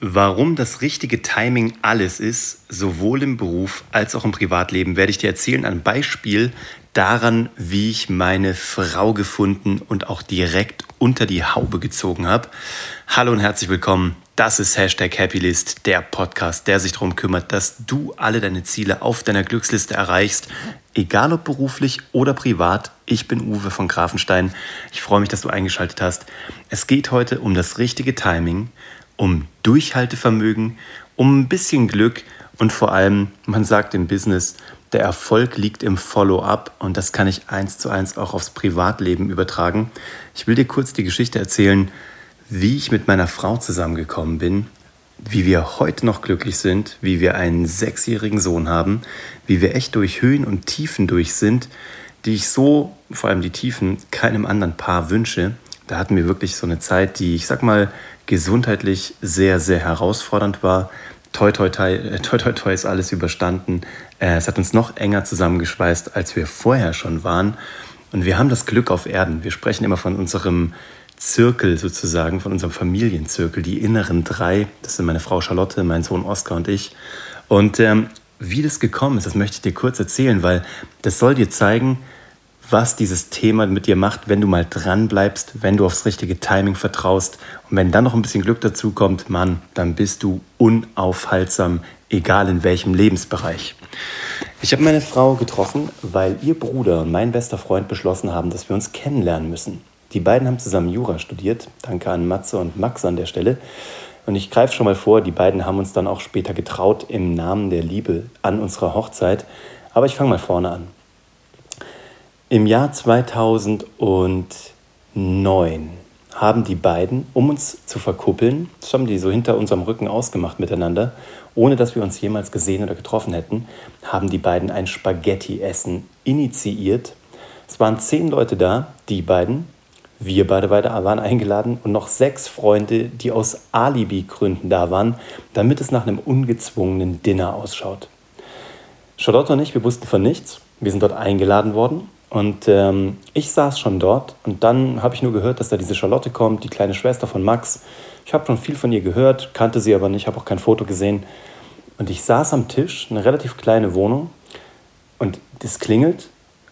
Warum das richtige Timing alles ist, sowohl im Beruf als auch im Privatleben, werde ich dir erzählen an Beispiel daran, wie ich meine Frau gefunden und auch direkt unter die Haube gezogen habe. Hallo und herzlich willkommen. Das ist Hashtag Happylist, der Podcast, der sich darum kümmert, dass du alle deine Ziele auf deiner Glücksliste erreichst, egal ob beruflich oder privat. Ich bin Uwe von Grafenstein. Ich freue mich, dass du eingeschaltet hast. Es geht heute um das richtige Timing um Durchhaltevermögen, um ein bisschen Glück und vor allem, man sagt im Business, der Erfolg liegt im Follow-up und das kann ich eins zu eins auch aufs Privatleben übertragen. Ich will dir kurz die Geschichte erzählen, wie ich mit meiner Frau zusammengekommen bin, wie wir heute noch glücklich sind, wie wir einen sechsjährigen Sohn haben, wie wir echt durch Höhen und Tiefen durch sind, die ich so, vor allem die Tiefen, keinem anderen Paar wünsche. Da hatten wir wirklich so eine Zeit, die, ich sag mal, gesundheitlich sehr, sehr herausfordernd war. Toi, toi, toi, äh, toi, toi, toi ist alles überstanden. Äh, es hat uns noch enger zusammengeschweißt, als wir vorher schon waren. Und wir haben das Glück auf Erden. Wir sprechen immer von unserem Zirkel sozusagen, von unserem Familienzirkel, die inneren drei. Das sind meine Frau Charlotte, mein Sohn Oskar und ich. Und ähm, wie das gekommen ist, das möchte ich dir kurz erzählen, weil das soll dir zeigen, was dieses Thema mit dir macht, wenn du mal dran bleibst, wenn du aufs richtige Timing vertraust und wenn dann noch ein bisschen Glück dazu kommt, Mann, dann bist du unaufhaltsam, egal in welchem Lebensbereich. Ich habe meine Frau getroffen, weil ihr Bruder und mein bester Freund beschlossen haben, dass wir uns kennenlernen müssen. Die beiden haben zusammen Jura studiert. Danke an Matze und Max an der Stelle. Und ich greife schon mal vor, die beiden haben uns dann auch später getraut im Namen der Liebe an unserer Hochzeit. Aber ich fange mal vorne an. Im Jahr 2009 haben die beiden, um uns zu verkuppeln, das haben die so hinter unserem Rücken ausgemacht miteinander, ohne dass wir uns jemals gesehen oder getroffen hätten, haben die beiden ein Spaghetti-Essen initiiert. Es waren zehn Leute da, die beiden, wir beide waren eingeladen und noch sechs Freunde, die aus Alibi-Gründen da waren, damit es nach einem ungezwungenen Dinner ausschaut. Charlotte und ich, wir wussten von nichts. Wir sind dort eingeladen worden und ähm, ich saß schon dort und dann habe ich nur gehört, dass da diese Charlotte kommt, die kleine Schwester von Max. Ich habe schon viel von ihr gehört, kannte sie aber nicht, habe auch kein Foto gesehen. Und ich saß am Tisch, eine relativ kleine Wohnung, und es klingelt.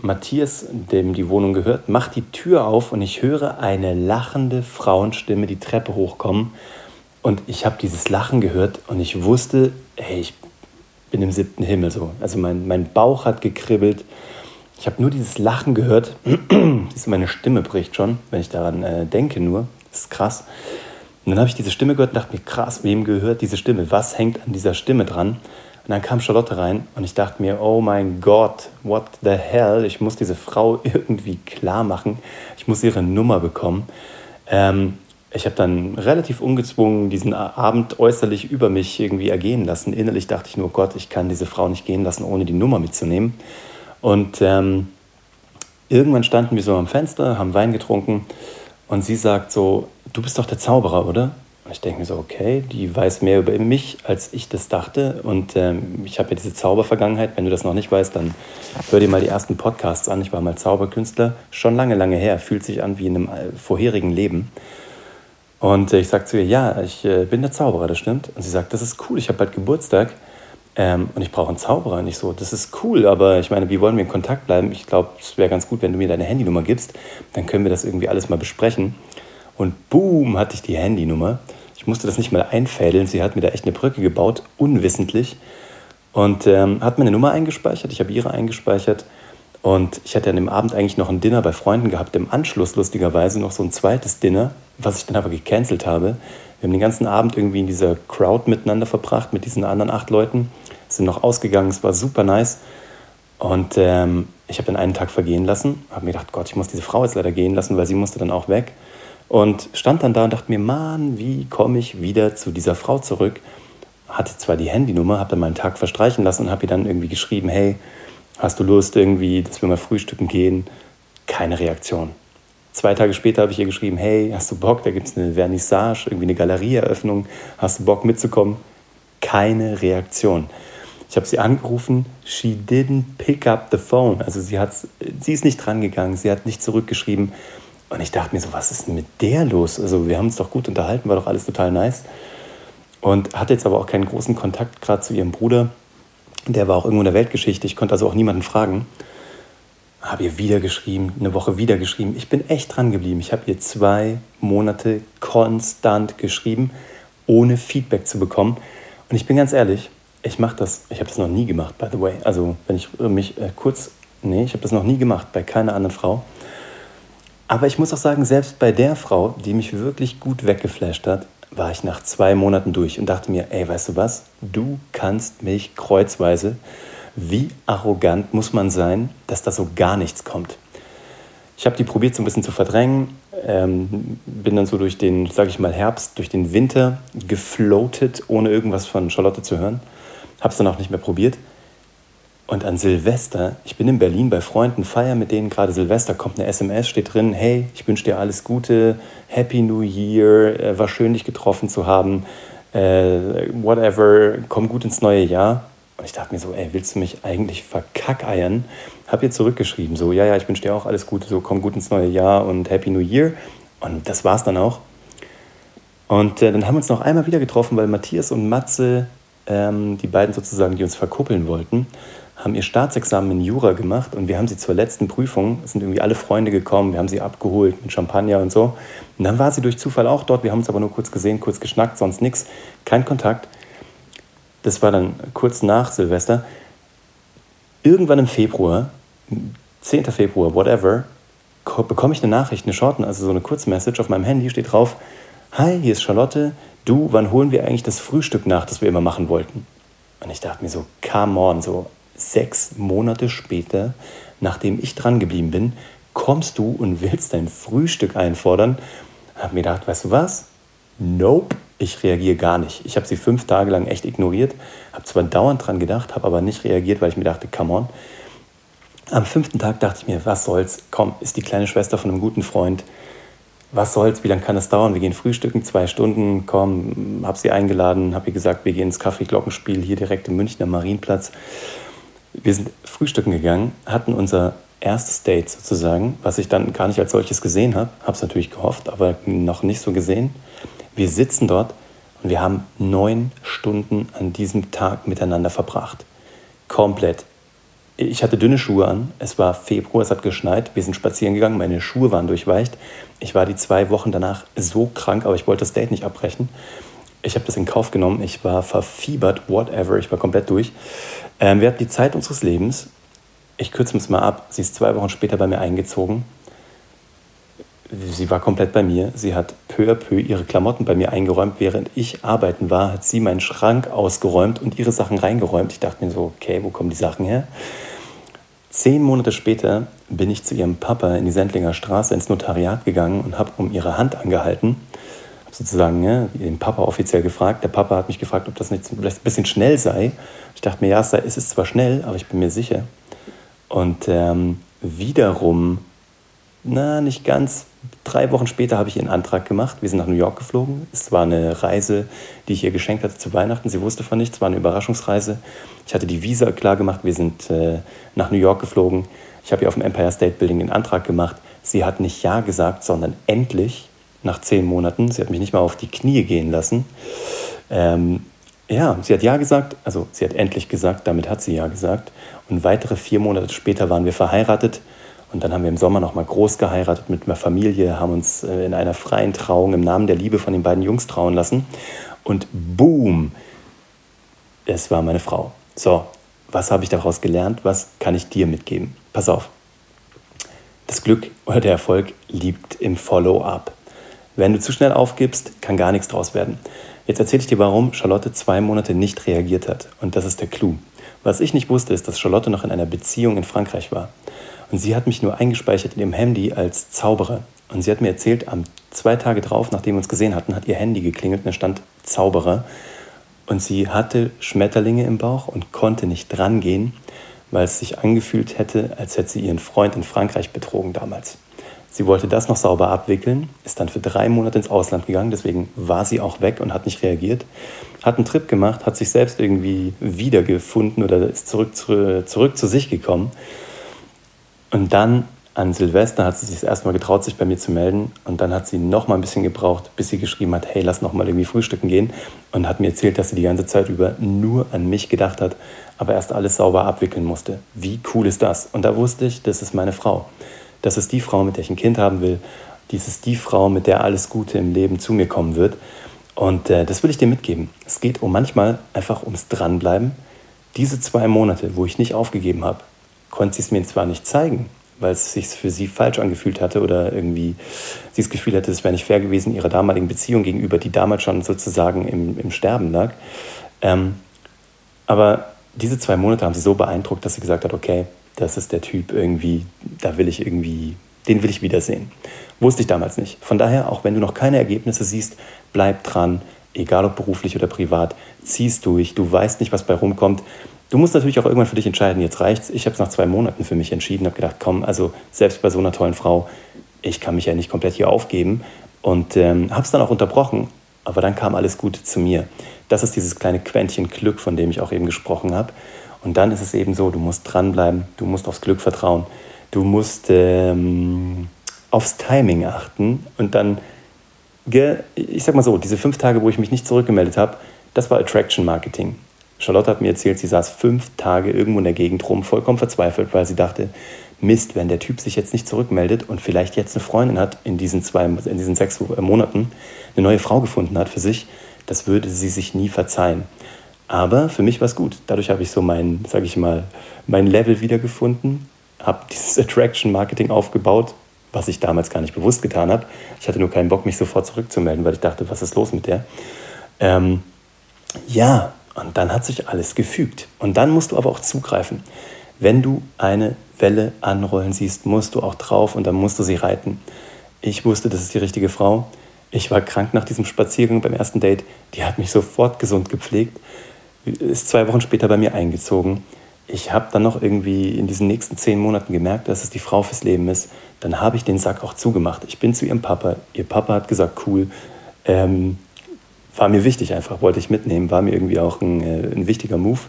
Matthias, dem die Wohnung gehört, macht die Tür auf und ich höre eine lachende Frauenstimme die Treppe hochkommen. Und ich habe dieses Lachen gehört und ich wusste, hey, ich bin im siebten Himmel so. Also mein, mein Bauch hat gekribbelt ich habe nur dieses Lachen gehört. meine Stimme bricht schon, wenn ich daran äh, denke nur. Das ist krass. Und dann habe ich diese Stimme gehört und dachte mir, krass, wem gehört diese Stimme? Was hängt an dieser Stimme dran? Und dann kam Charlotte rein und ich dachte mir, oh mein Gott, what the hell? Ich muss diese Frau irgendwie klar machen. Ich muss ihre Nummer bekommen. Ähm, ich habe dann relativ ungezwungen diesen Abend äußerlich über mich irgendwie ergehen lassen. Innerlich dachte ich nur, Gott, ich kann diese Frau nicht gehen lassen, ohne die Nummer mitzunehmen. Und ähm, irgendwann standen wir so am Fenster, haben Wein getrunken und sie sagt so, du bist doch der Zauberer, oder? Und ich denke mir so, okay, die weiß mehr über mich, als ich das dachte. Und ähm, ich habe ja diese Zaubervergangenheit. Wenn du das noch nicht weißt, dann hör dir mal die ersten Podcasts an. Ich war mal Zauberkünstler, schon lange, lange her. Fühlt sich an wie in einem äh, vorherigen Leben. Und äh, ich sage zu ihr, ja, ich äh, bin der Zauberer, das stimmt. Und sie sagt, das ist cool, ich habe bald Geburtstag. Ähm, und ich brauche einen Zauberer. Nicht so, das ist cool, aber ich meine, wie wollen wir in Kontakt bleiben? Ich glaube, es wäre ganz gut, wenn du mir deine Handynummer gibst. Dann können wir das irgendwie alles mal besprechen. Und boom, hatte ich die Handynummer. Ich musste das nicht mal einfädeln. Sie hat mir da echt eine Brücke gebaut, unwissentlich. Und ähm, hat meine Nummer eingespeichert. Ich habe ihre eingespeichert. Und ich hatte an dem Abend eigentlich noch ein Dinner bei Freunden gehabt. Im Anschluss, lustigerweise, noch so ein zweites Dinner, was ich dann aber gecancelt habe. Wir haben den ganzen Abend irgendwie in dieser Crowd miteinander verbracht, mit diesen anderen acht Leuten sind noch ausgegangen, es war super nice. Und ähm, ich habe dann einen Tag vergehen lassen, habe mir gedacht, Gott, ich muss diese Frau jetzt leider gehen lassen, weil sie musste dann auch weg. Und stand dann da und dachte mir, Mann, wie komme ich wieder zu dieser Frau zurück? Hatte zwar die Handynummer, habe dann meinen Tag verstreichen lassen und habe ihr dann irgendwie geschrieben, hey, hast du Lust irgendwie, dass wir mal frühstücken gehen? Keine Reaktion. Zwei Tage später habe ich ihr geschrieben, hey, hast du Bock, da gibt es eine Vernissage, irgendwie eine Galerieeröffnung, hast du Bock mitzukommen? Keine Reaktion. Ich habe sie angerufen, she didn't pick up the phone. Also sie, hat's, sie ist nicht drangegangen, sie hat nicht zurückgeschrieben. Und ich dachte mir so, was ist denn mit der los? Also wir haben uns doch gut unterhalten, war doch alles total nice. und hatte jetzt aber auch keinen großen Kontakt gerade zu ihrem Bruder. Der war auch irgendwo in der Weltgeschichte. Ich konnte also auch niemanden fragen. Habe ihr wieder geschrieben, eine Woche wieder geschrieben. Ich bin echt dran geblieben. Ich habe ihr zwei Monate konstant geschrieben, ohne Feedback zu bekommen. Und ich bin ganz ehrlich, ich mache das, ich habe das noch nie gemacht, by the way. Also, wenn ich mich äh, kurz, nee, ich habe das noch nie gemacht, bei keiner anderen Frau. Aber ich muss auch sagen, selbst bei der Frau, die mich wirklich gut weggeflasht hat, war ich nach zwei Monaten durch und dachte mir, ey, weißt du was, du kannst mich kreuzweise. Wie arrogant muss man sein, dass da so gar nichts kommt? Ich habe die probiert so ein bisschen zu verdrängen, ähm, bin dann so durch den, sage ich mal, Herbst, durch den Winter gefloatet, ohne irgendwas von Charlotte zu hören. Habe es dann auch nicht mehr probiert. Und an Silvester, ich bin in Berlin bei Freunden, feier mit denen gerade Silvester, kommt eine SMS, steht drin, hey, ich wünsche dir alles Gute, Happy New Year, äh, war schön, dich getroffen zu haben, äh, whatever, komm gut ins neue Jahr. Und ich dachte mir so, ey, willst du mich eigentlich verkackeiern? Hab ihr zurückgeschrieben, so, ja, ja, ich wünsche dir auch alles Gute, so, komm gut ins neue Jahr und Happy New Year. Und das war's dann auch. Und äh, dann haben wir uns noch einmal wieder getroffen, weil Matthias und Matze, die beiden sozusagen, die uns verkuppeln wollten, haben ihr Staatsexamen in Jura gemacht und wir haben sie zur letzten Prüfung, sind irgendwie alle Freunde gekommen, wir haben sie abgeholt mit Champagner und so. Und dann war sie durch Zufall auch dort, wir haben uns aber nur kurz gesehen, kurz geschnackt, sonst nichts, kein Kontakt. Das war dann kurz nach Silvester. Irgendwann im Februar, 10. Februar, whatever, bekomme ich eine Nachricht, eine Short, also so eine Kurzmessage auf meinem Handy, steht drauf, Hi, hier ist Charlotte, du, wann holen wir eigentlich das Frühstück nach, das wir immer machen wollten? Und ich dachte mir so, come on, so sechs Monate später, nachdem ich dran geblieben bin, kommst du und willst dein Frühstück einfordern. Hab mir gedacht, weißt du was? Nope, ich reagiere gar nicht. Ich habe sie fünf Tage lang echt ignoriert, habe zwar dauernd dran gedacht, habe aber nicht reagiert, weil ich mir dachte, come on. Am fünften Tag dachte ich mir, was soll's, komm, ist die kleine Schwester von einem guten Freund. Was soll's, wie lange kann das dauern? Wir gehen frühstücken, zwei Stunden, komm, hab sie eingeladen, hab ihr gesagt, wir gehen ins Kaffee-Glockenspiel hier direkt im Münchner Marienplatz. Wir sind frühstücken gegangen, hatten unser erstes Date sozusagen, was ich dann gar nicht als solches gesehen habe. Es natürlich gehofft, aber noch nicht so gesehen. Wir sitzen dort und wir haben neun Stunden an diesem Tag miteinander verbracht. Komplett. Ich hatte dünne Schuhe an. Es war Februar, es hat geschneit. Wir sind spazieren gegangen, meine Schuhe waren durchweicht. Ich war die zwei Wochen danach so krank, aber ich wollte das Date nicht abbrechen. Ich habe das in Kauf genommen. Ich war verfiebert, whatever. Ich war komplett durch. Ähm, wir hatten die Zeit unseres Lebens. Ich kürze es mal ab. Sie ist zwei Wochen später bei mir eingezogen. Sie war komplett bei mir. Sie hat peu à peu ihre Klamotten bei mir eingeräumt. Während ich arbeiten war, hat sie meinen Schrank ausgeräumt und ihre Sachen reingeräumt. Ich dachte mir so, okay, wo kommen die Sachen her? Zehn Monate später bin ich zu ihrem Papa in die Sendlinger Straße ins Notariat gegangen und habe um ihre Hand angehalten sozusagen ne, den Papa offiziell gefragt. Der Papa hat mich gefragt, ob das nicht vielleicht ein bisschen schnell sei. Ich dachte mir, ja, es ist zwar schnell, aber ich bin mir sicher. Und ähm, wiederum, na, nicht ganz, drei Wochen später habe ich ihren Antrag gemacht. Wir sind nach New York geflogen. Es war eine Reise, die ich ihr geschenkt hatte zu Weihnachten. Sie wusste von nichts, es war eine Überraschungsreise. Ich hatte die Visa klar gemacht. Wir sind äh, nach New York geflogen. Ich habe ihr auf dem Empire State Building den Antrag gemacht. Sie hat nicht Ja gesagt, sondern endlich nach zehn Monaten. Sie hat mich nicht mal auf die Knie gehen lassen. Ähm, ja, sie hat Ja gesagt, also sie hat endlich gesagt, damit hat sie Ja gesagt. Und weitere vier Monate später waren wir verheiratet. Und dann haben wir im Sommer nochmal groß geheiratet mit einer Familie, haben uns äh, in einer freien Trauung im Namen der Liebe von den beiden Jungs trauen lassen. Und boom, es war meine Frau. So, was habe ich daraus gelernt? Was kann ich dir mitgeben? Pass auf. Das Glück oder der Erfolg liegt im Follow-up. Wenn du zu schnell aufgibst, kann gar nichts draus werden. Jetzt erzähle ich dir, warum Charlotte zwei Monate nicht reagiert hat. Und das ist der Clou. Was ich nicht wusste, ist, dass Charlotte noch in einer Beziehung in Frankreich war. Und sie hat mich nur eingespeichert in ihrem Handy als Zauberer. Und sie hat mir erzählt, am zwei Tage drauf, nachdem wir uns gesehen hatten, hat ihr Handy geklingelt und da stand Zauberer. Und sie hatte Schmetterlinge im Bauch und konnte nicht drangehen, weil es sich angefühlt hätte, als hätte sie ihren Freund in Frankreich betrogen damals. Sie wollte das noch sauber abwickeln, ist dann für drei Monate ins Ausland gegangen, deswegen war sie auch weg und hat nicht reagiert. Hat einen Trip gemacht, hat sich selbst irgendwie wiedergefunden oder ist zurück, zurück, zurück zu sich gekommen. Und dann An Silvester hat sie sich das erste Mal getraut, sich bei mir zu melden. Und dann hat sie noch mal ein bisschen gebraucht, bis sie geschrieben hat, hey, lass noch mal irgendwie frühstücken gehen. Und hat mir erzählt, dass sie die ganze Zeit über nur an mich gedacht hat, aber erst alles sauber abwickeln musste. Wie cool ist das? Und da wusste ich, das ist meine Frau. Das ist die Frau, mit der ich ein Kind haben will. Dies ist die Frau, mit der alles Gute im Leben zu mir kommen wird. Und äh, das will ich dir mitgeben. Es geht um manchmal einfach ums Dranbleiben. Diese zwei Monate, wo ich nicht aufgegeben habe, konnte sie es mir zwar nicht zeigen, weil es sich für sie falsch angefühlt hatte oder irgendwie sie das Gefühl hatte, es wäre nicht fair gewesen ihrer damaligen Beziehung gegenüber, die damals schon sozusagen im, im Sterben lag. Ähm, aber diese zwei Monate haben sie so beeindruckt, dass sie gesagt hat, okay, das ist der Typ irgendwie, da will ich irgendwie, den will ich wiedersehen. Wusste ich damals nicht. Von daher, auch wenn du noch keine Ergebnisse siehst, bleib dran, egal ob beruflich oder privat, zieh's durch, du weißt nicht, was bei rumkommt. Du musst natürlich auch irgendwann für dich entscheiden, jetzt reicht's. Ich habe es nach zwei Monaten für mich entschieden, habe gedacht, komm, also selbst bei so einer tollen Frau, ich kann mich ja nicht komplett hier aufgeben und ähm, habe es dann auch unterbrochen, aber dann kam alles Gute zu mir. Das ist dieses kleine Quäntchen Glück, von dem ich auch eben gesprochen habe. Und dann ist es eben so, du musst dranbleiben, du musst aufs Glück vertrauen, du musst ähm, aufs Timing achten und dann, ich sag mal so, diese fünf Tage, wo ich mich nicht zurückgemeldet habe, das war Attraction Marketing. Charlotte hat mir erzählt, sie saß fünf Tage irgendwo in der Gegend rum, vollkommen verzweifelt, weil sie dachte, Mist, wenn der Typ sich jetzt nicht zurückmeldet und vielleicht jetzt eine Freundin hat in diesen, zwei, in diesen sechs Monaten, eine neue Frau gefunden hat für sich, das würde sie sich nie verzeihen. Aber für mich war es gut. Dadurch habe ich so mein, sage ich mal, mein Level wiedergefunden, habe dieses Attraction Marketing aufgebaut, was ich damals gar nicht bewusst getan habe. Ich hatte nur keinen Bock, mich sofort zurückzumelden, weil ich dachte, was ist los mit der? Ähm, ja, und dann hat sich alles gefügt. Und dann musst du aber auch zugreifen. Wenn du eine Welle anrollen siehst, musst du auch drauf und dann musst du sie reiten. Ich wusste, das ist die richtige Frau. Ich war krank nach diesem Spaziergang beim ersten Date. Die hat mich sofort gesund gepflegt. Ist zwei Wochen später bei mir eingezogen. Ich habe dann noch irgendwie in diesen nächsten zehn Monaten gemerkt, dass es die Frau fürs Leben ist. Dann habe ich den Sack auch zugemacht. Ich bin zu ihrem Papa. Ihr Papa hat gesagt, cool. Ähm, war mir wichtig einfach, wollte ich mitnehmen, war mir irgendwie auch ein, äh, ein wichtiger Move.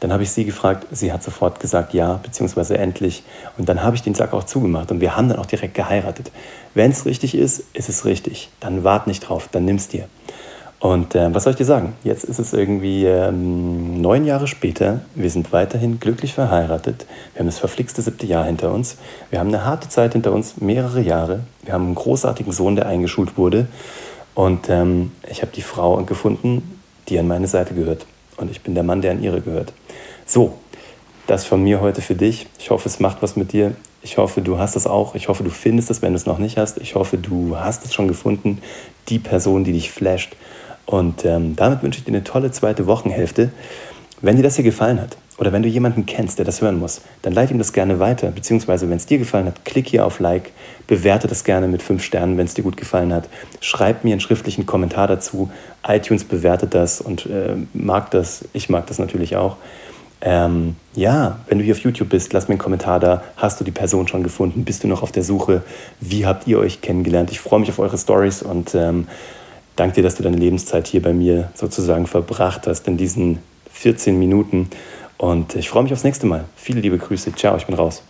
Dann habe ich sie gefragt, sie hat sofort gesagt ja, beziehungsweise endlich. Und dann habe ich den Sack auch zugemacht und wir haben dann auch direkt geheiratet. Wenn es richtig ist, ist es richtig. Dann wart nicht drauf, dann nimm's dir. Und äh, was soll ich dir sagen? Jetzt ist es irgendwie ähm, neun Jahre später. Wir sind weiterhin glücklich verheiratet. Wir haben das verflixte siebte Jahr hinter uns. Wir haben eine harte Zeit hinter uns, mehrere Jahre. Wir haben einen großartigen Sohn, der eingeschult wurde. Und ähm, ich habe die Frau gefunden, die an meine Seite gehört. Und ich bin der Mann, der an ihre gehört. So, das von mir heute für dich. Ich hoffe, es macht was mit dir. Ich hoffe, du hast es auch. Ich hoffe, du findest es, wenn du es noch nicht hast. Ich hoffe, du hast es schon gefunden. Die Person, die dich flasht. Und ähm, damit wünsche ich dir eine tolle zweite Wochenhälfte. Wenn dir das hier gefallen hat, oder wenn du jemanden kennst, der das hören muss, dann leite ihm das gerne weiter. Beziehungsweise, wenn es dir gefallen hat, klick hier auf Like, bewerte das gerne mit fünf Sternen, wenn es dir gut gefallen hat. Schreib mir einen schriftlichen Kommentar dazu. iTunes bewertet das und äh, mag das. Ich mag das natürlich auch. Ähm, ja, wenn du hier auf YouTube bist, lass mir einen Kommentar da. Hast du die Person schon gefunden? Bist du noch auf der Suche? Wie habt ihr euch kennengelernt? Ich freue mich auf eure Stories und ähm, danke dir, dass du deine Lebenszeit hier bei mir sozusagen verbracht hast in diesen 14 Minuten. Und ich freue mich aufs nächste Mal. Viele liebe Grüße. Ciao, ich bin raus.